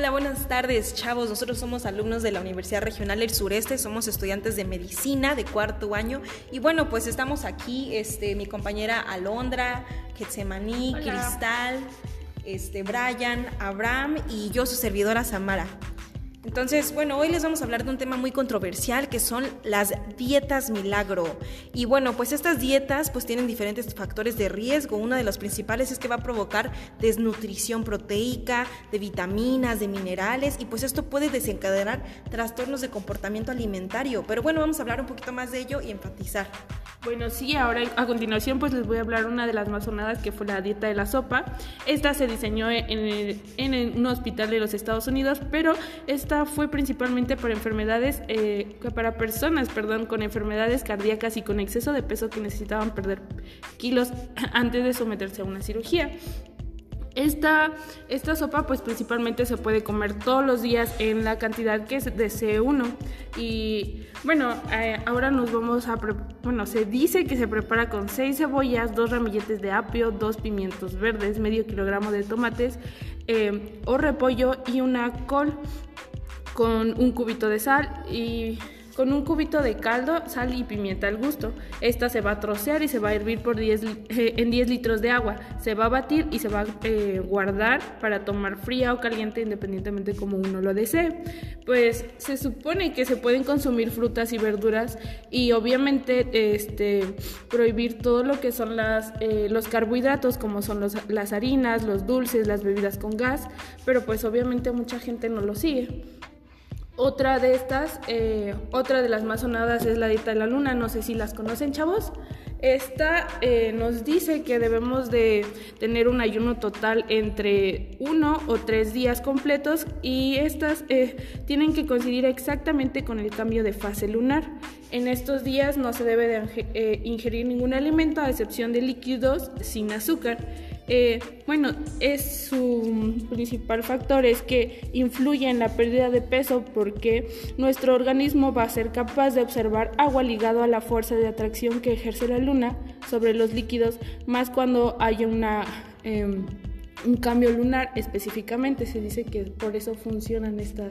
Hola, buenas tardes, chavos. Nosotros somos alumnos de la Universidad Regional del Sureste, somos estudiantes de medicina de cuarto año. Y bueno, pues estamos aquí, este, mi compañera Alondra, Getsemaní, Cristal, este, Brian, Abraham y yo, su servidora Samara. Entonces, bueno, hoy les vamos a hablar de un tema muy controversial que son las dietas milagro. Y bueno, pues estas dietas pues tienen diferentes factores de riesgo. Uno de los principales es que va a provocar desnutrición proteica, de vitaminas, de minerales y pues esto puede desencadenar trastornos de comportamiento alimentario. Pero bueno, vamos a hablar un poquito más de ello y enfatizar. Bueno, sí, ahora a continuación pues les voy a hablar una de las más sonadas que fue la dieta de la sopa. Esta se diseñó en, un hospital de los Estados Unidos, pero esta fue principalmente para enfermedades, eh, para personas, perdón, con enfermedades cardíacas y con exceso de peso que necesitaban perder kilos antes de someterse a una cirugía. Esta, esta sopa pues principalmente se puede comer todos los días en la cantidad que desee uno. Y bueno, eh, ahora nos vamos a... Bueno, se dice que se prepara con 6 cebollas, 2 ramilletes de apio, 2 pimientos verdes, medio kilogramo de tomates eh, o repollo y una col con un cubito de sal y con un cubito de caldo, sal y pimienta al gusto. Esta se va a trocear y se va a hervir por 10, eh, en 10 litros de agua. Se va a batir y se va a eh, guardar para tomar fría o caliente independientemente como uno lo desee. Pues se supone que se pueden consumir frutas y verduras y obviamente este, prohibir todo lo que son las, eh, los carbohidratos como son las harinas, los dulces, las bebidas con gas, pero pues obviamente mucha gente no lo sigue. Otra de estas, eh, otra de las más sonadas es la dieta de la luna, no sé si las conocen chavos. Esta eh, nos dice que debemos de tener un ayuno total entre uno o tres días completos y estas eh, tienen que coincidir exactamente con el cambio de fase lunar. En estos días no se debe de ingerir ningún alimento a excepción de líquidos sin azúcar. Eh, bueno, es su principal factor es que influye en la pérdida de peso porque nuestro organismo va a ser capaz de observar agua ligado a la fuerza de atracción que ejerce la luna sobre los líquidos, más cuando haya una, em, un cambio lunar específicamente. Se dice que por eso funcionan estas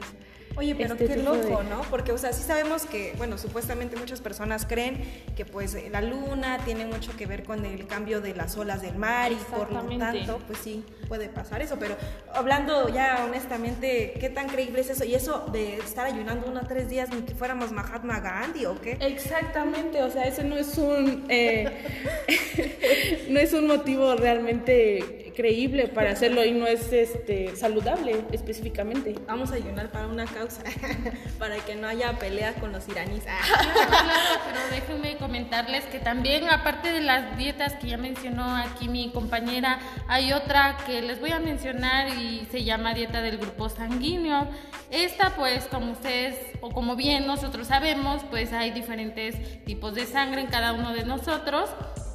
Oye, pero este qué loco, ¿no? Porque, o sea, sí sabemos que, bueno, supuestamente muchas personas creen que pues la luna tiene mucho que ver con el cambio de las olas del mar y por lo tanto, pues sí, puede pasar eso. Pero hablando ya honestamente, ¿qué tan creíble es eso? Y eso de estar ayunando uno a tres días ni que fuéramos Mahatma Gandhi o qué? Exactamente, o sea, ese no es un, eh, no es un motivo realmente creíble para hacerlo y no es este saludable específicamente. Vamos a ayunar para una causa, para que no haya pelea con los iraníes. claro, pero déjenme comentarles que también aparte de las dietas que ya mencionó aquí mi compañera, hay otra que les voy a mencionar y se llama dieta del grupo sanguíneo. Esta pues como ustedes o como bien nosotros sabemos, pues hay diferentes tipos de sangre en cada uno de nosotros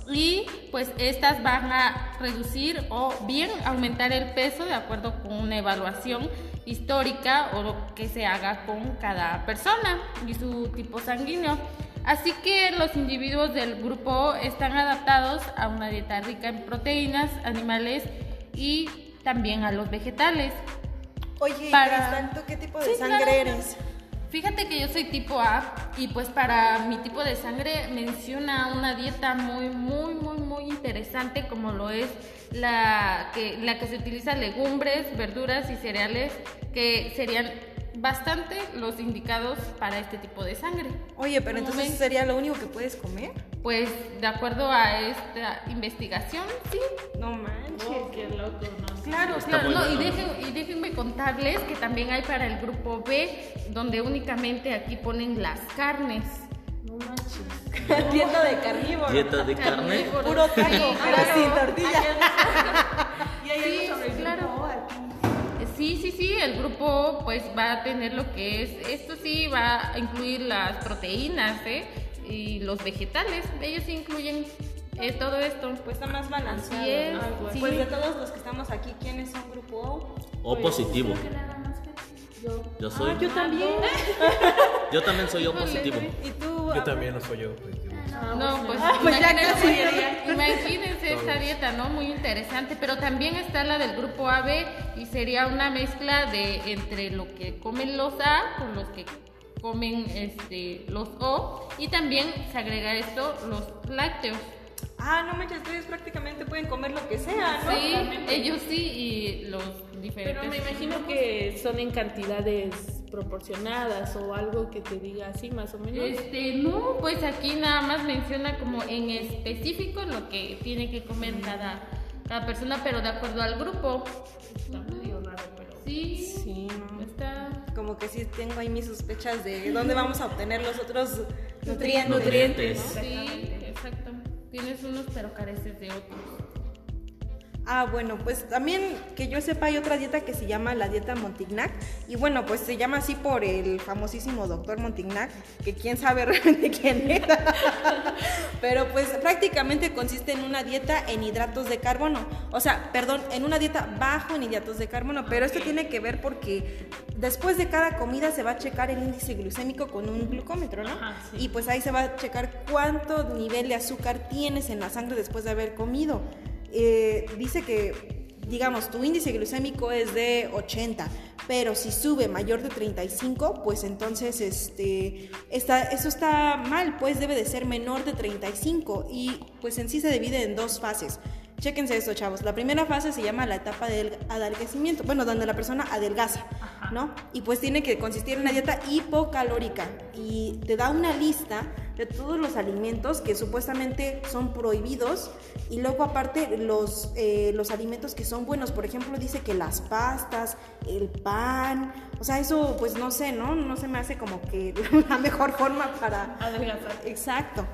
y pues estas van a reducir o bien aumentar el peso de acuerdo con una evaluación histórica o lo que se haga con cada persona y su tipo sanguíneo. Así que los individuos del grupo están adaptados a una dieta rica en proteínas animales y también a los vegetales. Oye, Para... qué tipo de sangre eres? Fíjate que yo soy tipo A y pues para mi tipo de sangre menciona una dieta muy, muy, muy, muy interesante como lo es la que, la que se utiliza legumbres, verduras y cereales que serían bastante los indicados para este tipo de sangre. Oye, pero entonces sería lo único que puedes comer. Pues de acuerdo a esta investigación, sí. No manches. Oh, qué loco, ¿no? Claro, claro. y, déjenme contarles que también hay para el grupo B, donde únicamente aquí ponen las carnes. No manches. Dieta de carnívoro. Dieta de carne. Puro taco, pero sin tortilla. y ahí sí, claro. Sí, sí, sí, el grupo pues va a tener lo que es, esto sí va a incluir las proteínas ¿eh? y los vegetales, ellos incluyen eh, todo esto. Pues está más balanceado. Pues de todos los que estamos aquí, ¿quiénes son grupo O? O positivo. Yo. soy. Ah, yo también. yo también soy O positivo. ¿Y tú? Yo también lo soy yo positivo. No, pues, Ah, pues ya imagínense, imagínense esta dieta, ¿no? Muy interesante, pero también está la del grupo AB y sería una mezcla de entre lo que comen los A con los que comen este los O y también se agrega esto los lácteos. Ah, no manches, ustedes prácticamente pueden comer lo que sea, ¿no? Sí, ellos sí y los diferentes. Pero me imagino que son en cantidades proporcionadas o algo que te diga así más o menos. Este, no, pues aquí nada más menciona como en específico lo que tiene que comer cada, cada persona, pero de acuerdo al grupo. Está medio raro, pero... Sí, Sí, no. está. Como que sí tengo ahí mis sospechas de dónde vamos a obtener los otros nutrientes. Nutrientes. Sí. Tienes unos pero careces de otros. Ah, bueno, pues también que yo sepa hay otra dieta que se llama la dieta Montignac y bueno, pues se llama así por el famosísimo doctor Montignac, que quién sabe realmente quién era. Pero pues prácticamente consiste en una dieta en hidratos de carbono, o sea, perdón, en una dieta bajo en hidratos de carbono, pero esto tiene que ver porque después de cada comida se va a checar el índice glucémico con un glucómetro, ¿no? Ajá, sí. Y pues ahí se va a checar cuánto nivel de azúcar tienes en la sangre después de haber comido. Eh, dice que, digamos, tu índice glucémico es de 80, pero si sube mayor de 35, pues entonces este, está, eso está mal, pues debe de ser menor de 35 y pues en sí se divide en dos fases. Chéquense esto, chavos. La primera fase se llama la etapa del adelgazamiento, bueno, donde la persona adelgaza, ¿no? Y pues tiene que consistir en una dieta hipocalórica y te da una lista de todos los alimentos que supuestamente son prohibidos y luego aparte los, eh, los alimentos que son buenos. Por ejemplo, dice que las pastas, el pan, o sea, eso pues no sé, ¿no? No se me hace como que la mejor forma para... Adelgazar. Exacto.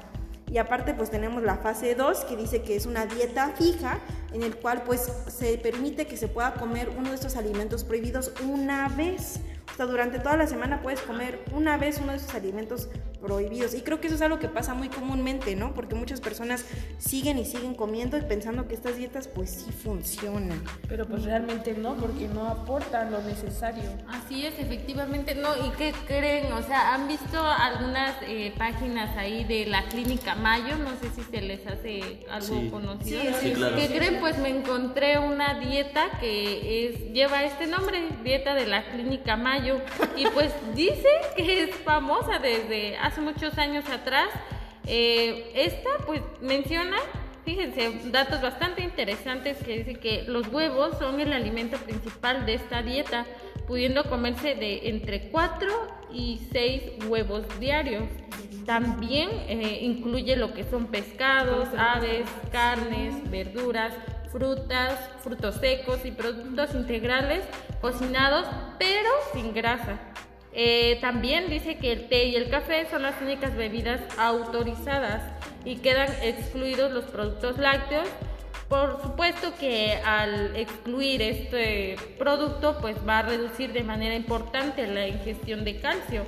Y aparte pues tenemos la fase 2 que dice que es una dieta fija en el cual pues se permite que se pueda comer uno de estos alimentos prohibidos una vez. O sea, durante toda la semana puedes comer una vez uno de esos alimentos prohibidos. Y creo que eso es algo que pasa muy comúnmente, ¿no? Porque muchas personas siguen y siguen comiendo y pensando que estas dietas pues sí funcionan. Pero pues realmente no, porque no aportan lo necesario. Así es, efectivamente, no, ¿y qué creen? O sea, ¿han visto algunas eh, páginas ahí de la clínica Mayo? No sé si se les hace algo Sí. conocido. Sí, sí, claro. ¿Qué creen? Pues me encontré una dieta que es, lleva este nombre, dieta de la clínica Mayo, y pues dice que es famosa desde hace muchos años atrás. Eh, esta pues menciona Fíjense, datos bastante interesantes que dice que los huevos son el alimento principal de esta dieta, pudiendo comerse de entre 4 y 6 huevos diarios. También eh, incluye lo que son pescados, aves, carnes, verduras, frutas, frutos secos y productos integrales cocinados, pero sin grasa. Eh, también dice que el té y el café son las únicas bebidas autorizadas y quedan excluidos los productos lácteos. Por supuesto que al excluir este producto pues va a reducir de manera importante la ingestión de calcio.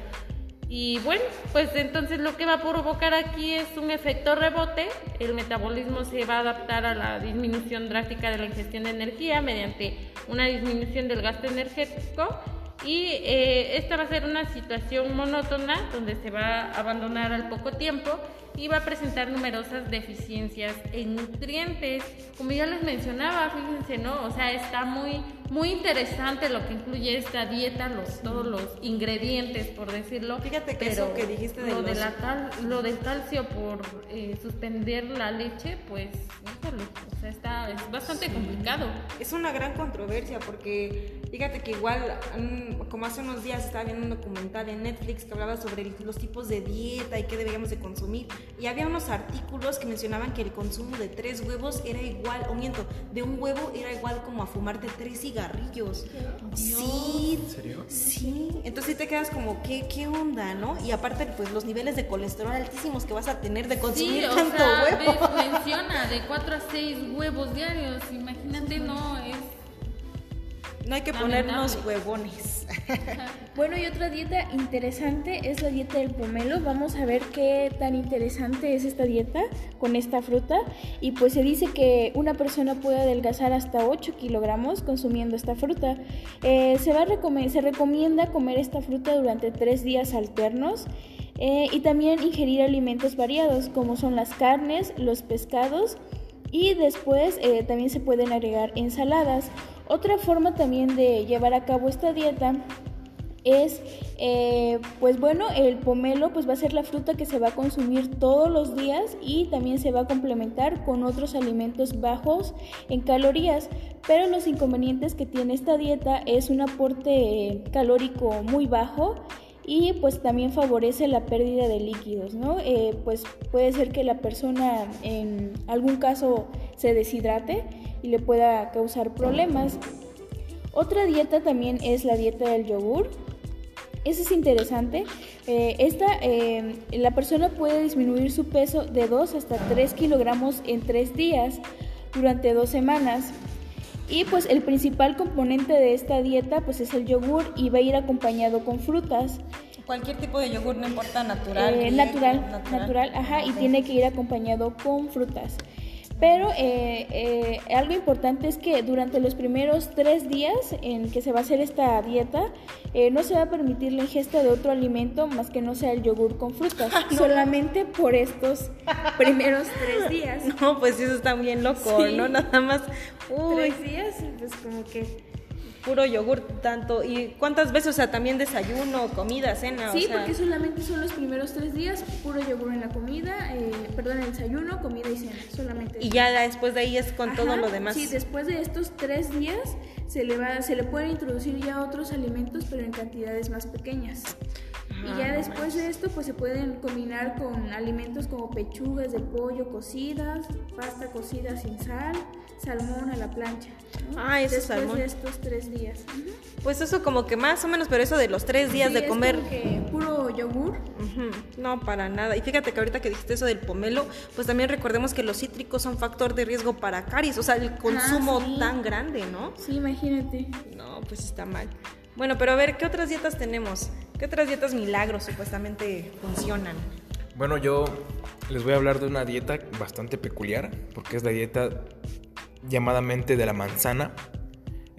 Y bueno, pues entonces lo que va a provocar aquí es un efecto rebote. El metabolismo se va a adaptar a la disminución drástica de la ingestión de energía mediante una disminución del gasto energético y eh, esta va a ser una situación monótona donde se va a abandonar al poco tiempo y va a presentar numerosas deficiencias en nutrientes. Como ya les mencionaba, fíjense, ¿no? O sea, está muy, muy interesante lo que incluye esta dieta, los, todos los ingredientes, por decirlo. Fíjate que Pero eso que dijiste de lo, de la cal- lo del calcio por eh, suspender la leche, pues, híjole, o sea, está, es bastante complicado. Es una gran controversia porque fíjate que igual, mm, como hace unos días estaba viendo un documental en Netflix que hablaba sobre los tipos de dieta y qué deberíamos de consumir. Y había unos artículos que mencionaban que el consumo de tres huevos era igual, o miento, de un huevo era igual como a fumarte tres cigarrillos. Sí, ¿En serio? sí. Entonces sí te quedas como, ¿qué, qué onda, no? Y aparte, pues los niveles de colesterol altísimos que vas a tener de consumir Sí, o tanto sea, huevo. ves, menciona de 4 a 6 huevos diarios. Imagínate, no, es. No hay que Lamentable. ponernos huevones. Bueno, y otra dieta interesante es la dieta del pomelo. Vamos a ver qué tan interesante es esta dieta con esta fruta. Y pues se dice que una persona puede adelgazar hasta 8 kilogramos consumiendo esta fruta. Eh, se, va se recomienda comer esta fruta durante tres días alternos. Eh, y también ingerir alimentos variados como son las carnes, los pescados y después eh, también se pueden agregar ensaladas. Otra forma también de llevar a cabo esta dieta es, eh, pues bueno, el pomelo pues va a ser la fruta que se va a consumir todos los días y también se va a complementar con otros alimentos bajos en calorías. Pero los inconvenientes que tiene esta dieta es un aporte calórico muy bajo y pues también favorece la pérdida de líquidos, ¿no? Eh, pues puede ser que la persona en algún caso se deshidrate y le pueda causar problemas. Otra dieta también es la dieta del yogur. Eso es interesante. Eh, esta, eh, la persona puede disminuir su peso de 2 hasta 3 kilogramos en 3 días durante 2 semanas. Y pues el principal componente de esta dieta pues es el yogur y va a ir acompañado con frutas. Cualquier tipo de yogur, no importa, natural. Eh, natural, natural, ajá, y tiene que ir acompañado con frutas. Pero eh, eh, algo importante es que durante los primeros tres días en que se va a hacer esta dieta, eh, no se va a permitir la ingesta de otro alimento más que no sea el yogur con frutas. Solamente por estos primeros tres días. No, pues eso está bien loco, Sí. ¿no? Nada más. Uy, Tres días, pues como que... puro yogur tanto. ¿Y cuántas veces? O sea, también desayuno, comida, cena. Sí, o sea, porque solamente son los primeros tres días, puro yogur en la comida, eh, perdón, en el desayuno, comida y cena, solamente. Y ya después de ahí es con todo Ajá, lo demás. Sí, después de estos tres días se le va, se le pueden introducir ya otros alimentos, pero en cantidades más pequeñas. Y ya después de esto, pues se pueden combinar con alimentos como pechugas de pollo cocidas, pasta cocida sin sal, salmón a la plancha. ¿no? Ah, ese después salmón. de estos tres días. Pues eso como que más o menos, pero eso de los tres días Sí, de es comer. como que puro yogur. No, para nada. Y fíjate que ahorita que dijiste eso del pomelo, pues también recordemos que los cítricos son factor de riesgo para caries, o sea, el consumo sí. tan grande, ¿no? Sí, imagínate. No, pues está mal. Bueno, pero a ver, ¿qué otras dietas tenemos? ¿Qué otras dietas milagros supuestamente funcionan? Bueno, yo les voy a hablar de una dieta bastante peculiar, porque es la dieta llamadamente de la manzana.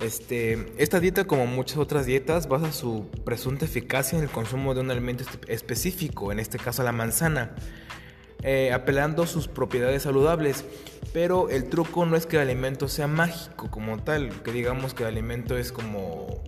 Este, esta dieta, como muchas otras dietas, basa su presunta eficacia en el consumo de un alimento espe- específico, en este caso la manzana, eh, apelando a sus propiedades saludables. Pero el truco no es que el alimento sea mágico como tal, que digamos que el alimento es como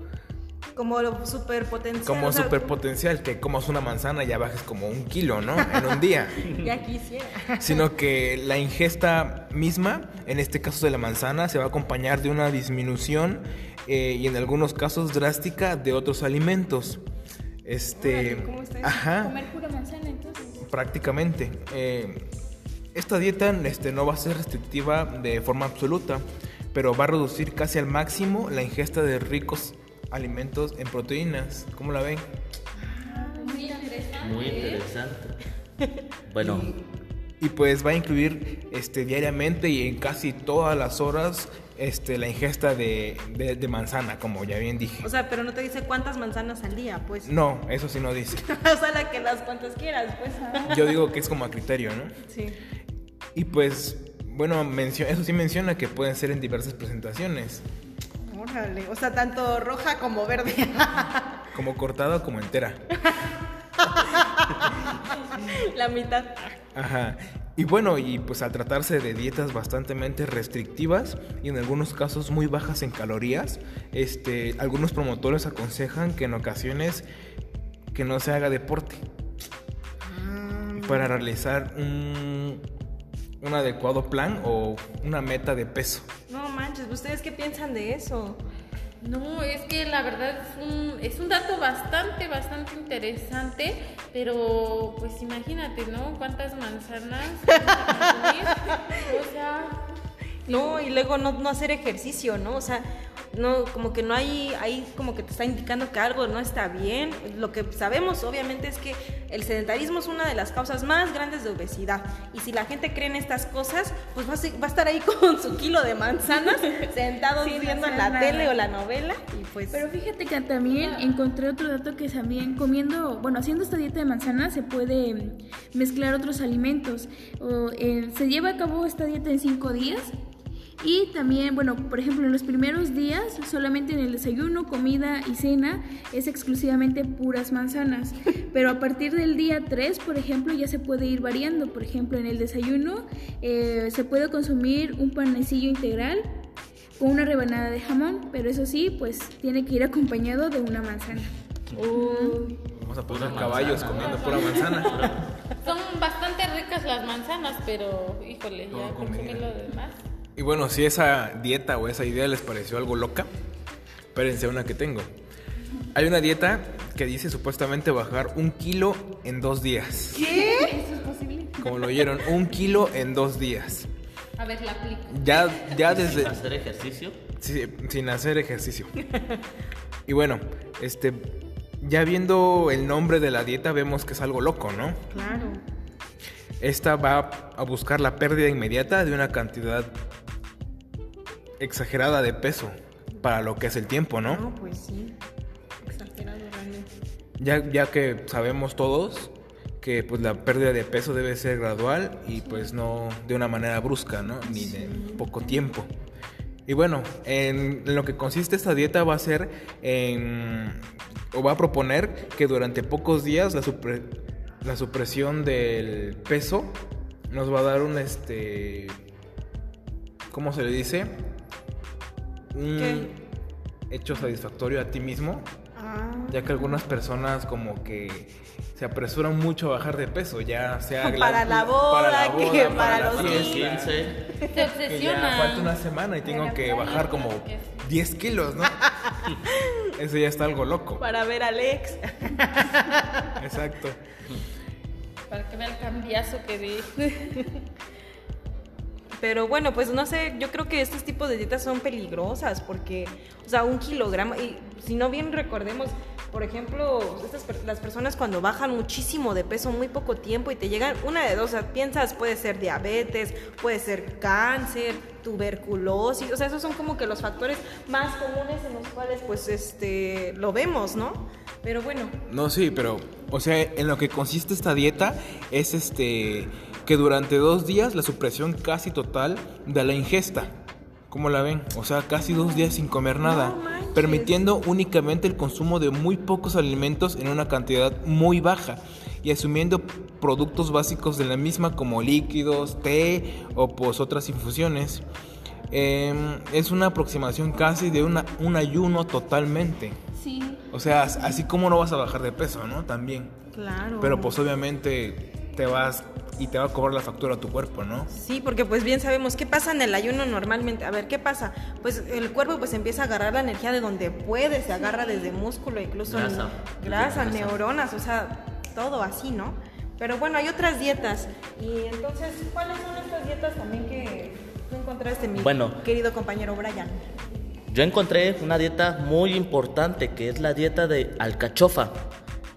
Como lo superpotencial. como o sea, superpotencial, que comas una manzana y ya bajes como un kilo, ¿no? En un día. Ya quisiera. Sino que la ingesta misma, en este caso de la manzana, se va a acompañar de una disminución eh, y en algunos casos drástica de otros alimentos. Este, Órale, ¿cómo está eso? ajá, Comer pura manzana entonces. prácticamente. Eh, esta dieta este, no va a ser restrictiva de forma absoluta, pero va a reducir casi al máximo la ingesta de ricos alimentos en proteínas. ¿Cómo la ven? Muy interesante. Muy interesante. Bueno, Y pues va a incluir este, diariamente y en casi todas las horas este, la ingesta de, de- de manzana, como ya bien dije. O sea, pero no te dice cuántas manzanas al día, pues. no, eso sí no dice. o sea, la que las cuantas quieras, pues. Yo digo que es como a criterio, ¿no? sí. Y pues, bueno, mencio- eso sí menciona que pueden ser en diversas presentaciones, Órale. O sea, tanto roja como verde. como cortada como entera. la mitad. Ajá. Y bueno, y pues al tratarse de dietas bastante restrictivas y en algunos casos muy bajas en calorías, este, algunos promotores aconsejan que en ocasiones que no se haga deporte para realizar un, un adecuado plan o una meta de peso. No manches, ¿ustedes qué piensan de eso? No, es que la verdad es un, es un dato bastante, bastante interesante, pero pues imagínate, ¿no? ¿Cuántas manzanas? o sea, No, y luego no, no hacer ejercicio, ¿no? O sea, no, como que no hay, ahí como que te está indicando que algo no está bien. Lo que sabemos, obviamente, es que el sedentarismo es una de las causas más grandes de obesidad. Y si la gente cree en estas cosas, pues va a, va a estar ahí con su kilo de manzanas, sentados Sin viendo la nada. tele o la novela. Y pues. Pero fíjate que también encontré otro dato que también comiendo, bueno, haciendo esta dieta de manzana se puede mezclar otros alimentos. O, eh, se lleva a cabo esta dieta en cinco días Y también, bueno, por ejemplo, en los primeros días, solamente en el desayuno, comida y cena, es exclusivamente puras manzanas. Pero a partir del día 3, por ejemplo, ya se puede ir variando. Por ejemplo, en el desayuno eh, se puede consumir un panecillo integral con una rebanada de jamón, pero eso sí, pues tiene que ir acompañado de una manzana. Vamos a poner caballos comiendo pura manzana. Son bastante ricas las manzanas, pero híjole, ya Todo consumí comido. Y bueno, si esa dieta o esa idea les pareció algo loca, espérense una que tengo. Hay una dieta que dice supuestamente bajar un kilo en dos días. ¿Qué? Como lo oyeron, un kilo en dos días. A ver, la aplico. Ya, ya desde... Hacer ejercicio. Sí, sin hacer ejercicio. Y bueno, este, ya viendo el nombre de la dieta vemos que es algo loco, ¿no? Claro. Esta va a buscar la pérdida inmediata de una cantidad exagerada de peso para lo que es el tiempo, ¿no? No, pues sí. Exagerado realmente. Ya, ya que sabemos todos que pues la pérdida de peso debe ser gradual y pues no de una manera brusca, ¿no? Ni de poco tiempo. Y bueno, en lo que consiste esta dieta va a ser en, o va a proponer que durante pocos días la, supre- la supresión del peso nos va a dar un este, ¿cómo se le dice? Un ¿Qué? hecho satisfactorio a ti mismo Ah. ya que algunas personas como que se apresuran mucho a bajar de peso, ya sea Para la boda, que para la los fiesta, 15. Se que ya obsesiona. falta una semana y tengo que bajar como 10 kilos, ¿no? Eso ya está algo loco. Para ver a Alex. Exacto. Para que vea el cambiazo que di. Pero bueno, pues no sé, yo creo que estos tipos de dietas son peligrosas porque, o sea, un kilogramo, y si no bien recordemos, por ejemplo, estas, las personas cuando bajan muchísimo de peso muy poco tiempo y te llegan una de dos, o sea, piensas puede ser diabetes, puede ser cáncer, tuberculosis, o sea, esos son como que los factores más comunes en los cuales pues este lo vemos, ¿no? Pero bueno, No, sí, pero, o sea, en lo que consiste esta dieta es este que durante dos días la supresión casi total de la ingesta. ¿Cómo la ven? O sea, casi dos días sin comer nada, permitiendo únicamente el consumo de muy pocos alimentos en una cantidad muy baja y asumiendo productos básicos de la misma como líquidos, té o pues otras infusiones. Em, es una aproximación casi de una- un ayuno totalmente. Sí. O sea, así como no vas a bajar de peso, ¿no? También. claro. Pero pues obviamente te vas y te va a cobrar la factura a tu cuerpo, ¿no? Sí, porque pues bien sabemos qué pasa en el ayuno normalmente. A ver, ¿qué pasa? Pues el cuerpo pues empieza a agarrar la energía de donde puede, se agarra desde músculo, incluso Grasa. Grasa. neuronas, o sea, todo así, ¿no? Pero bueno, hay otras dietas. Y entonces, ¿cuáles son estas dietas también que tú encontraste, mi Bueno. querido compañero Brian? Yo encontré una dieta muy importante que es la dieta de alcachofa.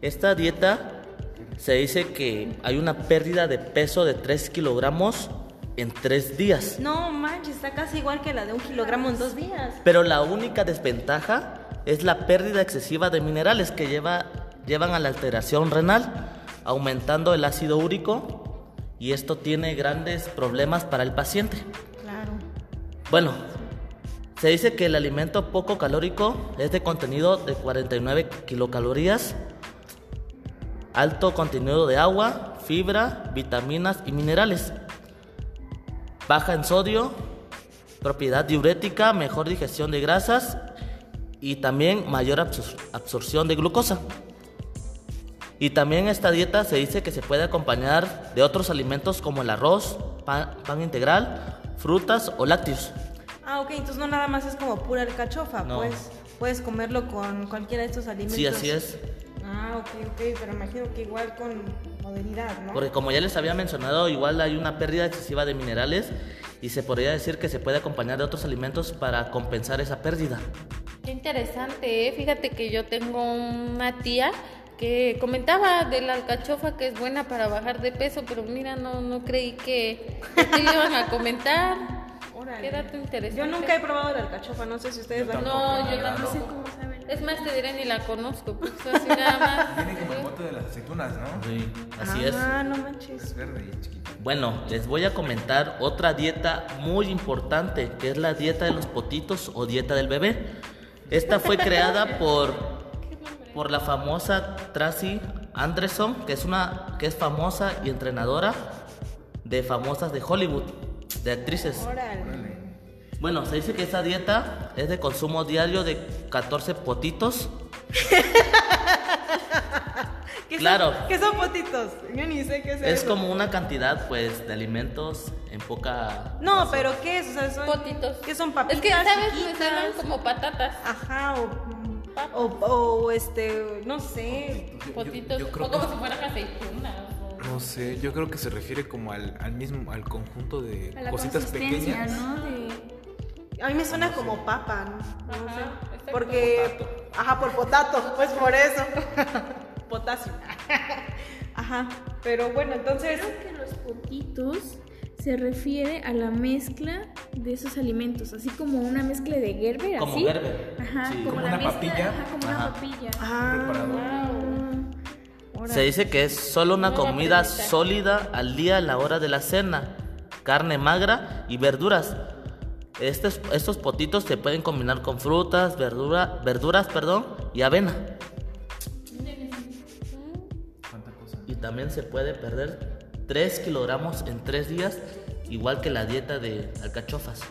Esta dieta se dice que hay una pérdida de peso de 3 kilogramos en 3 días. No manches, está casi igual que la de un kilogramo en dos días. Pero la única desventaja es la pérdida excesiva de minerales que lleva, llevan a la alteración renal, aumentando el ácido úrico y esto tiene grandes problemas para el paciente. Claro. Bueno, se dice que el alimento poco calórico es de contenido de 49 kilocalorías, alto contenido de agua, fibra, vitaminas y minerales, baja en sodio, propiedad diurética, mejor digestión de grasas y también mayor absor- absorción de glucosa. Y también esta dieta se dice que se puede acompañar de otros alimentos como el arroz, pan, pan integral, frutas o lácteos. Ah, ok, entonces no nada más es como pura alcachofa, No. pues puedes comerlo con cualquiera de estos alimentos. Sí, así es. Ah, ok, ok, pero imagino que igual con modernidad, ¿no? Porque como ya les había mencionado, igual hay una pérdida excesiva de minerales y se podría decir que se puede acompañar de otros alimentos para compensar esa pérdida. Qué interesante, ¿eh? Fíjate que yo tengo una tía que comentaba de la alcachofa que es buena para bajar de peso, pero mira, no, no creí que, que le iban a comentar. Órale. Qué dato interesante. Yo nunca he probado la alcachofa, no sé si ustedes la han No, yo tampoco. ¿Cómo sabe la Es más, te diré ni la conozco, pues así nada más. Tiene como el bote de las aceitunas, ¿no? Sí, así es. Ah, no manches. Es verde y chiquita. Bueno, les voy a comentar otra dieta muy importante, que es la dieta de los potitos o dieta del bebé. Esta fue creada por, por la famosa Tracy Anderson, que es una que es famosa y entrenadora de famosas de Hollywood, de actrices. Órale. Bueno, se dice que esta dieta es de consumo diario de 14 potitos. ¿Qué Claro. Son, ¿Qué son potitos? Yo ni sé qué es Es eso. como una cantidad, pues, de alimentos en poca. No, pero ¿qué es? O sea, son... Potitos. ¿Qué son papitas Es que, ¿sabes? Me chiquitas? suenan como patatas. Ajá, o, o, o, este, no sé. Potitos. yo creo o como que- si fueran aceitunas. No sé, yo creo que se refiere como al, al mismo, al conjunto de A la cositas pequeñas. ¿no? De... A mí me suena como papa, ¿no? Sé. Porque, ajá, por potato, pues por eso. Potasio. Ajá, pero bueno, entonces... Creo que los potitos se refiere a la mezcla de esos alimentos, así como una mezcla de Gerber, Como así. Gerber. Ajá, Sí. como, Como la una mezcla, papilla. ajá, como Ajá. una papilla. Ah. Se dice que es solo una comida sólida al día a la hora de la cena, carne magra y verduras. Estos, estos potitos se pueden combinar con frutas, verdura, verduras perdón, y avena. ¿Cuánta cosa? Y también se puede perder 3 kilogramos en 3 días, igual que la dieta de alcachofas.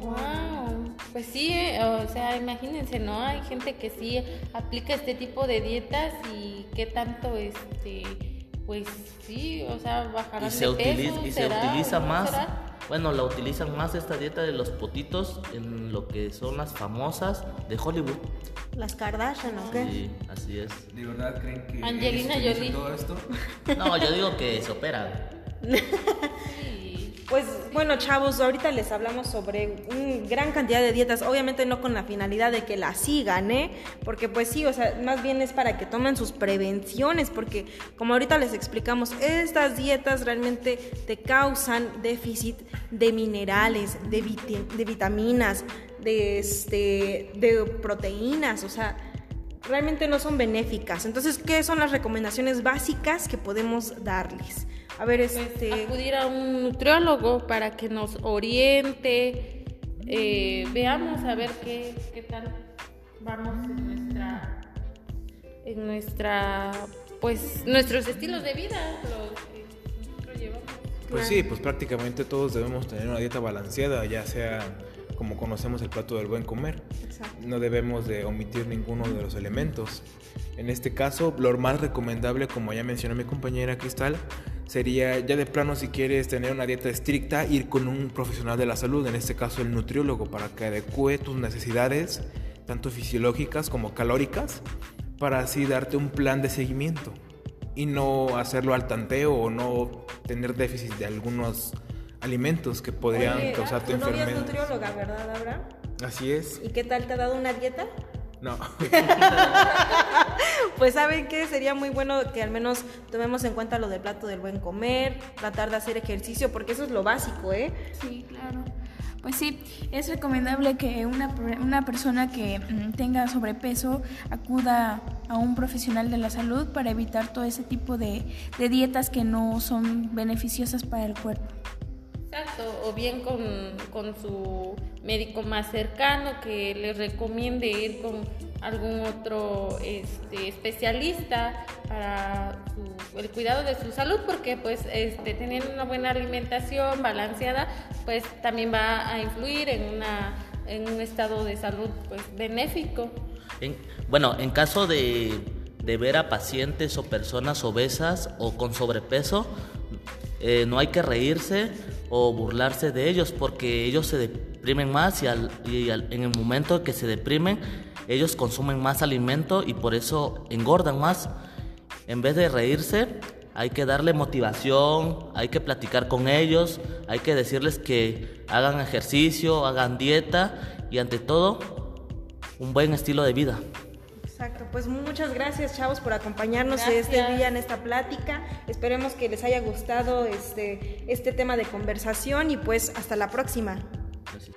Wow, pues sí, eh, o sea, imagínense, ¿no? Hay gente que sí aplica este tipo de dietas y qué tanto, este, pues sí, o sea, bajarán Y se, de peso, utiliza, y se ¿será o utiliza no más, será? Bueno, la utilizan más esta dieta de los potitos en lo que son las famosas de Hollywood. Las Kardashian, ¿o qué? Sí, así es. ¿De verdad creen que Angelina Jolie. todo esto? No, yo digo que se opera. Pues bueno, chavos, ahorita les hablamos sobre una gran cantidad de dietas, obviamente no con la finalidad de que las sigan, ¿eh? Porque pues sí, o sea, más bien es para que tomen sus prevenciones, porque como ahorita les explicamos, estas dietas realmente te causan déficit de minerales, de, viti- de vitaminas, de, este, de proteínas, o sea, realmente no son benéficas. Entonces, ¿qué son las recomendaciones básicas que podemos darles? A ver, Pues, este... acudir a un nutriólogo para que nos oriente, eh, veamos a ver qué, qué tal vamos en nuestra, en nuestra, pues, nuestros estilos de vida, los que nosotros llevamos. Pues sí, pues prácticamente todos debemos tener una dieta balanceada, ya sea como conocemos el plato del buen comer. No debemos de omitir ninguno de los elementos. En este caso, lo más recomendable, como ya mencionó mi compañera Cristal, sería ya de plano si quieres tener una dieta estricta, ir con un profesional de la salud, en este caso el nutriólogo, para que adecue tus necesidades, tanto fisiológicas como calóricas, para así darte un plan de seguimiento y no hacerlo al tanteo o no tener déficit de algunos alimentos que podrían Oye, causarte tu novia es nutrióloga, ¿verdad, Abra? Así es. ¿Y qué tal te ha dado una dieta? No. Pues saben que sería muy bueno que al menos tomemos en cuenta lo del plato del buen comer, tratar de hacer ejercicio, porque eso es lo básico, ¿eh? Sí, claro. Pues sí, es recomendable que una, una persona que mm, tenga sobrepeso acuda a un profesional de la salud para evitar todo ese tipo de, de dietas que no son beneficiosas para el cuerpo. O bien con, con su médico más cercano que le recomiende ir con algún otro este, especialista para su- el cuidado de su salud, porque pues este, teniendo una buena alimentación balanceada, pues también va a influir en, una, en un estado de salud pues benéfico. En- bueno, en caso de, de ver a pacientes o personas obesas o con sobrepeso, eh, no hay que reírse o burlarse de ellos porque ellos se deprimen más y, al- y al- en el momento que se deprimen, ellos consumen más alimento y por eso engordan más. En vez de reírse, hay que darle motivación, hay que platicar con ellos, hay que decirles que hagan ejercicio, hagan dieta y ante todo, un buen estilo de vida. Exacto, pues muchas gracias chavos por acompañarnos este día en esta plática. Esperemos que les haya gustado este, este tema de conversación y pues hasta la próxima. Gracias.